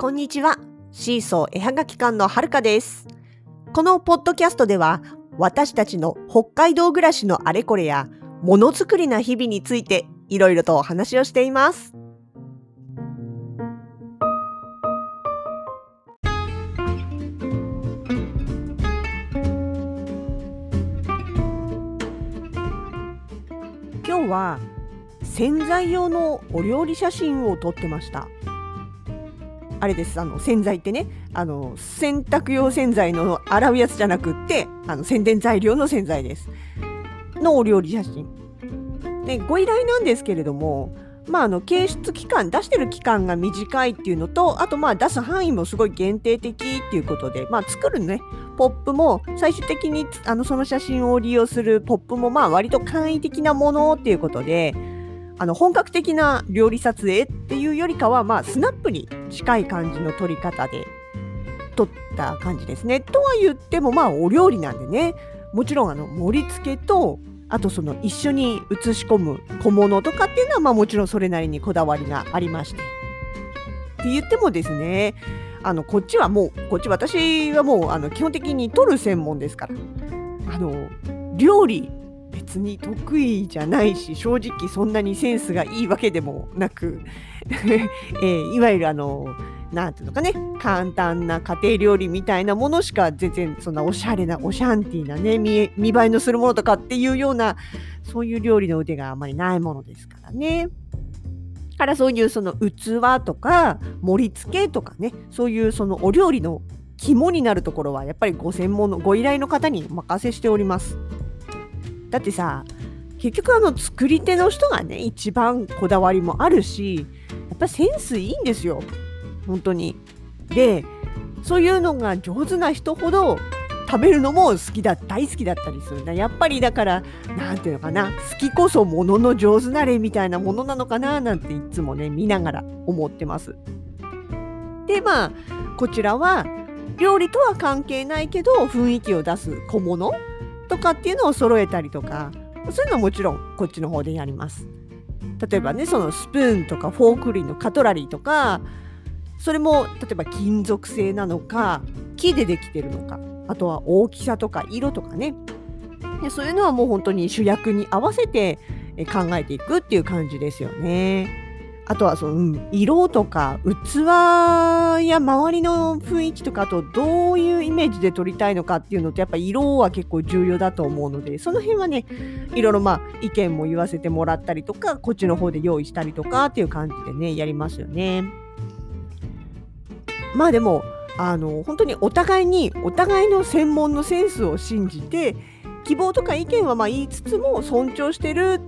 こんにちは。シーソー絵はがき館のはるかです。このポッドキャストでは、私たちの北海道暮らしのあれこれや、ものづくりな日々について、いろいろとお話をしています。今日は洗剤用のお料理写真を撮ってました。あれです。あの洗剤ってね。あの洗濯用洗剤の洗うやつじゃなくってあの宣伝材料の洗剤です。のお料理写真。でご依頼なんですけれどもまああの掲出期間出してる期間が短いっていうのとあとまあ出す範囲もすごい限定的っていうことでまあ作るねポップも最終的にあのその写真を利用するポップもまあ割と簡易的なものっていうことであの本格的な料理撮影っていうよりかは、まあ、スナップに近い感じの撮り方で撮った感じですね。とは言ってもまあお料理なんでねもちろんあの盛り付けとあとその一緒に写し込む小物とかっていうのはまあもちろんそれなりにこだわりがありまして。って言ってもですねあのこっちはもうこっち私はもうあの基本的に撮る専門ですからあの料理別に得意じゃないし正直そんなにセンスがいいわけでもなく、えーいわゆるあのなんていうのかね簡単な家庭料理みたいなものしか全然そんなおしゃれなおシャンティーなね見見栄えのするものとかっていうようなそういう料理の腕があまりないものですからね。からそういうその器とか盛り付けとかねそういうそのお料理の肝になるところはやっぱりご専門のご依頼の方にお任せしております。だってさ結局あの作り手の人がね一番こだわりもあるしやっぱセンスいいんですよ本当に。でそういうのが上手な人ほど食べるのも好きだ大好きだったりするんだやっぱりだからなんていうのかな好きこそものの上手なれみたいなものなのかななんていつもね見ながら思ってます。でまあこちらは料理とは関係ないけど雰囲気を出す小物とかっていうのを揃えたりとかそういうのはもちろんこっちの方でやります。例えばねそのスプーンとかフォーク類のカトラリーとかそれも例えば金属製なのか木でできてるのかあとは大きさとか色とかねでそういうのはもう本当に主役に合わせてえ考えていくっていう感じですよね。あとはその、色とか器や周りの雰囲気とかとどういうイメージで撮りたいのかっていうのってやっぱ色は結構重要だと思うのでその辺はねいろいろまあ意見も言わせてもらったりとかこっちの方で用意したりとかっていう感じでねやりますよね。まあでもあの本当にお互いにお互いの専門のセンスを信じて希望とか意見はまあ言いつつも尊重してる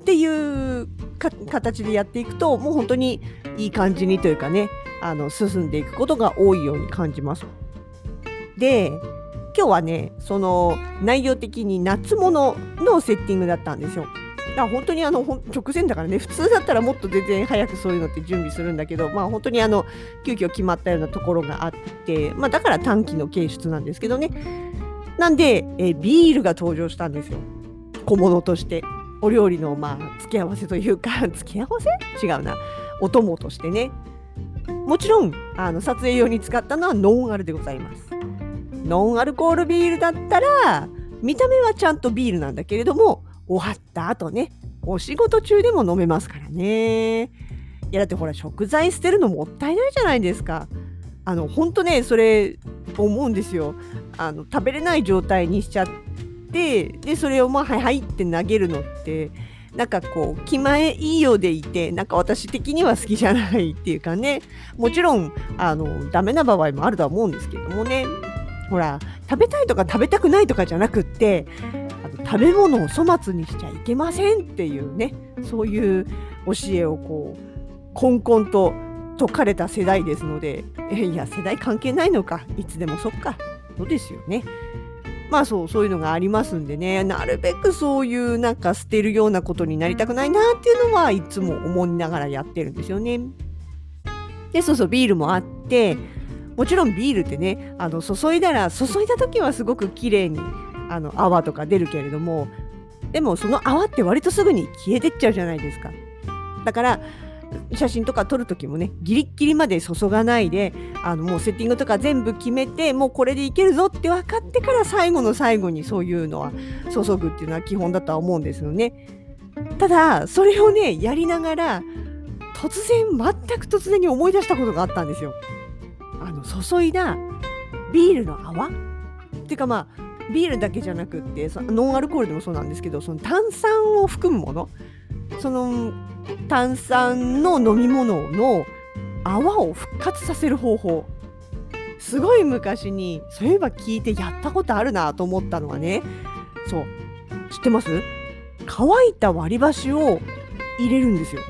っていう形でやっていくともう本当にいい感じにというかねあの進んでいくことが多いように感じます。で今日はねその内容的に夏物のセッティングだったんですよ。だから本当にあの直前だからね普通だったらもっと全然早くそういうのって準備するんだけどまあ本当にあの急遽決まったようなところがあってまあだから短期の掲出なんですけどねなんで、えビールが登場したんですよ小物としてお料理のまあ付け合わせというか 付け合わせ？違うな。お供としてね。もちろんあの撮影用に使ったのはノンアルでございます。ノンアルコールビールだったら見た目はちゃんとビールなんだけれども終わった後ねお仕事中でも飲めますからね。いやだってほら食材捨てるのもったいないじゃないですか。あのほんとねそれ思うんですよ。あの食べれない状態にしちゃってでそれをまあはいはいって投げるのってなんかこう気前いいようでいてなんか私的には好きじゃないっていうかねもちろんあのダメな場合もあるとは思うんですけどもねほら食べたいとか食べたくないとかじゃなくってあの食べ物を粗末にしちゃいけませんっていうねそういう教えをこうこんこんと説かれた世代ですのでいや世代関係ないのかいつでもそっかそうですよね。まあそうそういうのがありますんでねなるべくそういうなんか捨てるようなことになりたくないなっていうのはいつも思いながらやってるんですよね。でそうそうビールもあってもちろんビールってねあの注いだら注いだ時はすごく綺麗にあの泡とか出るけれどもでもその泡って割とすぐに消えてっちゃうじゃないですか。だから写真とか撮る時もねギリッギリまで注がないであのもうセッティングとか全部決めてもうこれでいけるぞって分かってから最後の最後にそういうのは注ぐっていうのは基本だとは思うんですよね。ただそれをねやりながら突然全く突然に思い出したことがあったんですよ。あの注いだビールの泡っていうかまあビールだけじゃなくってノンアルコールでもそうなんですけどその炭酸を含むものその炭酸の飲み物の泡を復活させる方法すごい昔にそういえば聞いてやったことあるなと思ったのはねそう知ってます？乾いた割り箸を入れるんですよ。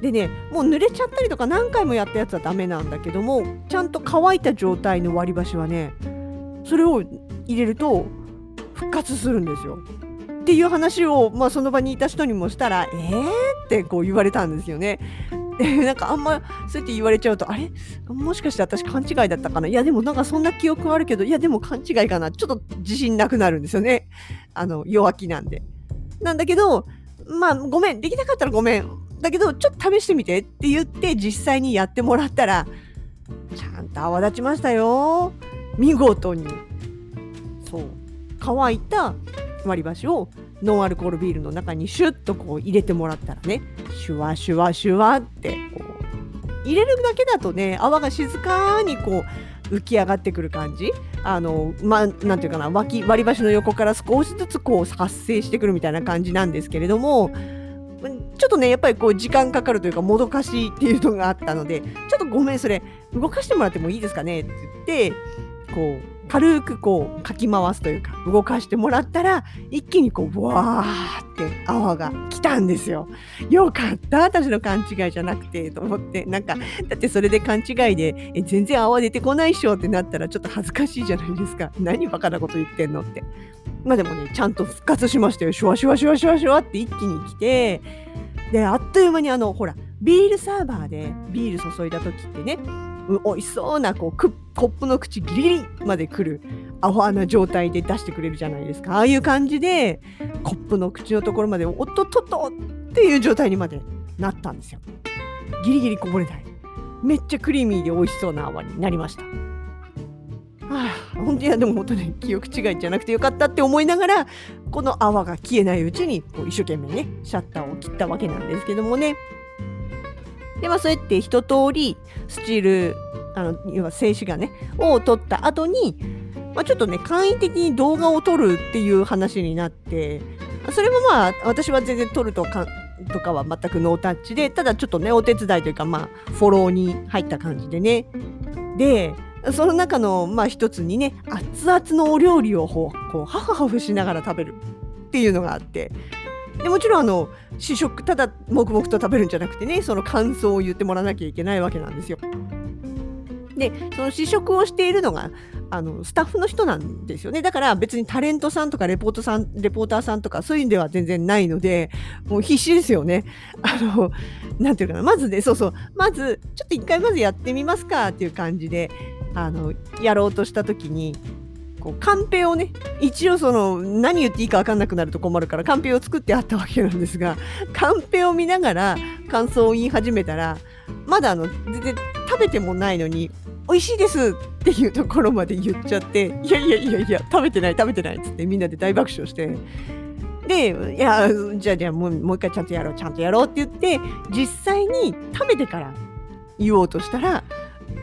でねもう濡れちゃったりとか何回もやったやつはダメなんだけどもちゃんと乾いた状態の割り箸はねそれを入れると復活するんですよ。っていう話を、まあ、その場にいた人にもしたら「えー?」ってこう言われたんですよね。なんかあんまそうやって言われちゃうとあれ？もしかして私勘違いだったかな？いやでもなんかそんな記憶はあるけどいやでも勘違いかな？ちょっと自信なくなるんですよね。あの弱気なんで。なんだけどまあごめん。できなかったらごめん。だけどちょっと試してみてって言って実際にやってもらったらちゃんと泡立ちましたよ。見事に。そう。乾いた割り箸をノンアルコールビールの中にシュッとこう入れてもらったらねシュワシュワシュワってこう入れるだけだとね泡が静かにこう浮き上がってくる感じ。あのまあなんていうかな脇割り箸の横から少しずつこう発生してくるみたいな感じなんですけれどもちょっとねやっぱりこう時間かかるというかもどかしいっていうのがあったのでちょっとごめんそれ動かしてもらってもいいですかねって言ってこう軽くこうかき回すというか動かしてもらったら一気にこうブワーって泡が来たんですよ。よかった私の勘違いじゃなくてと思ってなんかだってそれで勘違いでえ全然泡出てこないっしょってなったらちょっと恥ずかしいじゃないですか。何バカなこと言ってんのって。まあでもねちゃんと復活しましたよ。シュワシュワシュワシュワシュワって一気に来てであっという間にあのほらビールサーバーでビール注いだ時ってね美味しそうなこうコップの口ギリギリまで来るアホな状態で出してくれるじゃないですか。ああいう感じでコップの口のところまでおっとっとっとっていう状態にまでなったんですよ。ギリギリこぼれない。めっちゃクリーミーで美味しそうな泡になりました。はあ、本当にでも本当に記憶違いじゃなくてよかったって思いながらこの泡が消えないうちにこう一生懸命ねシャッターを切ったわけなんですけどもね。でまあそうやって一通りスチールあの要は静止画ねを撮った後に、まあ、ちょっとね簡易的に動画を撮るっていう話になってそれもまあ私は全然撮るとかとかは全くノータッチでただちょっとねお手伝いというかまあフォローに入った感じでね。でその中のまあ一つにね熱々のお料理をこうハフハフしながら食べるっていうのがあってでもちろんあの試食ただ黙々と食べるんじゃなくてねその感想を言ってもらわなきゃいけないわけなんですよ。でその試食をしているのがあのスタッフの人なんですよねだから別にタレントさんとかレポートさんレポーターさんとかそういうんでは全然ないのでもう必死ですよね。あのなていうかなまずねそうそうまずちょっと一回まずやってみますかっていう感じであのやろうとした時にこうカンペをね一応その何言っていいか分かんなくなると困るからカンペを作ってあったわけなんですがカンペを見ながら感想を言い始めたらまだあの全然食べてもないのに美味しいですっていうところまで言っちゃっていやいやいやいや食べてない食べてないっつってみんなで大爆笑して。でいやじゃあじゃあもうもう一回ちゃんとやろうちゃんとやろうって言って実際に食べてから言おうとしたら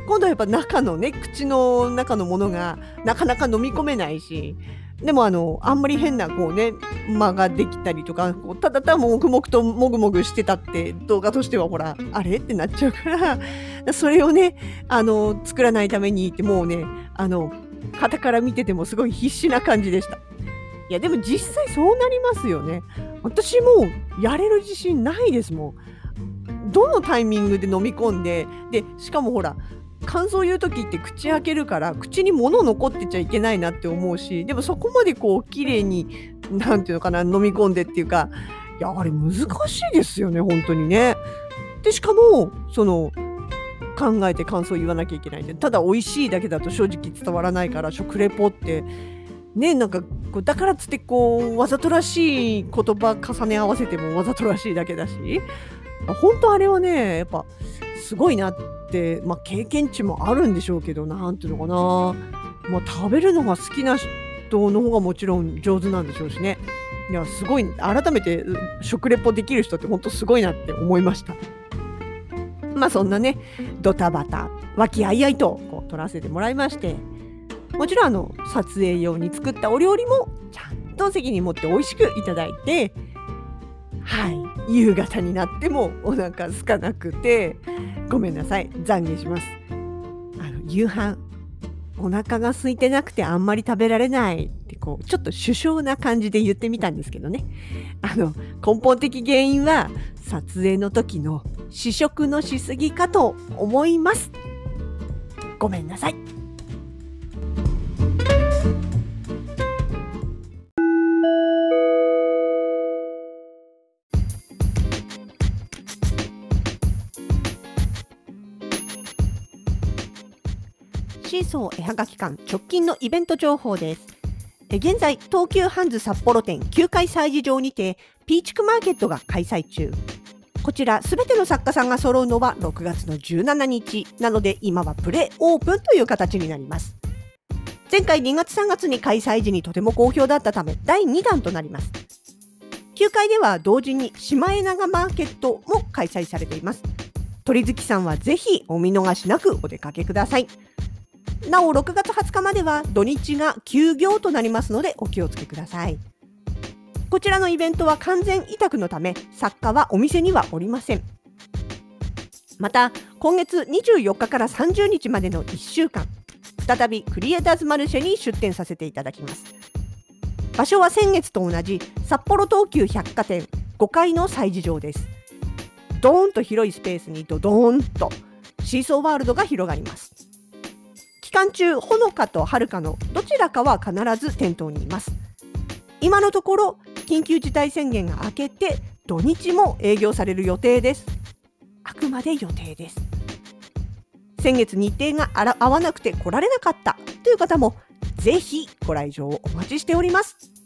今度はやっぱ中のね口の中のものがなかなか飲み込めないしでもあのあんまり変なこうね間ができたりとかこうただただ黙々ともぐもぐしてたって動画としてはほらあれってなっちゃうからそれをねあの作らないためにってもうねあの肩から見ててもすごい必死な感じでした。いやでも実際そうなりますよね。私もやれる自信ないですもん。どのタイミングで飲み込んででしかもほら感想言う時って口開けるから口に物残ってちゃいけないなって思うしでもそこまでこう綺麗に何て言うのかな飲み込んでっていうかいやあれ難しいですよね本当にね。でしかもその考えて感想言わなきゃいけないんでただ美味しいだけだと正直伝わらないから食レポってねなんかこうだからっつってこうわざとらしい言葉重ね合わせてもわざとらしいだけだし本当あれはねやっぱすごいなって、まあ、経験値もあるんでしょうけどなんていうのかな、まあ、食べるのが好きな人の方がもちろん上手なんでしょうしね。いやすごい改めて食レポできる人って本当すごいなって思いました。まあそんなねドタバタ和気あいあいとこう撮らせてもらいまして。もちろんあの撮影用に作ったお料理もちゃんと席に持って美味しくいただいてはい。夕方になってもお腹空かなくてごめんなさい。懺悔します。あの夕飯お腹が空いてなくてあんまり食べられないってこうちょっと首相な感じで言ってみたんですけどね。あの根本的原因は撮影の時の試食のしすぎかと思います。ごめんなさい。シーソー絵はがき館直近のイベント情報です。現在、東急ハンズ札幌店9階催事場にて、ピーチクマーケットが開催中。こちら、すべての作家さんが揃うのは6月の17日。なので、今はプレオープンという形になります。前回2月3月に開催時にとても好評だったため、第2弾となります。9階では同時にシマエナガマーケットも開催されています。鳥月さんはぜひお見逃しなくお出かけください。なお6月20日までは土日が休業となりますのでお気をつけください。こちらのイベントは完全委託のため作家はお店にはおりません。また今月24日から30日までの1週間再びクリエイターズマルシェに出店させていただきます。場所は先月と同じ札幌東急百貨店5階の催事場です。ドーンと広いスペースにドドーンとシーソーワールドが広がります。期間中ほのかとはるかのどちらかは必ず店頭にいます。今のところ緊急事態宣言が明けて土日も営業される予定です。あくまで予定です。先月日程があら合わなくて来られなかったという方もぜひご来場をお待ちしております。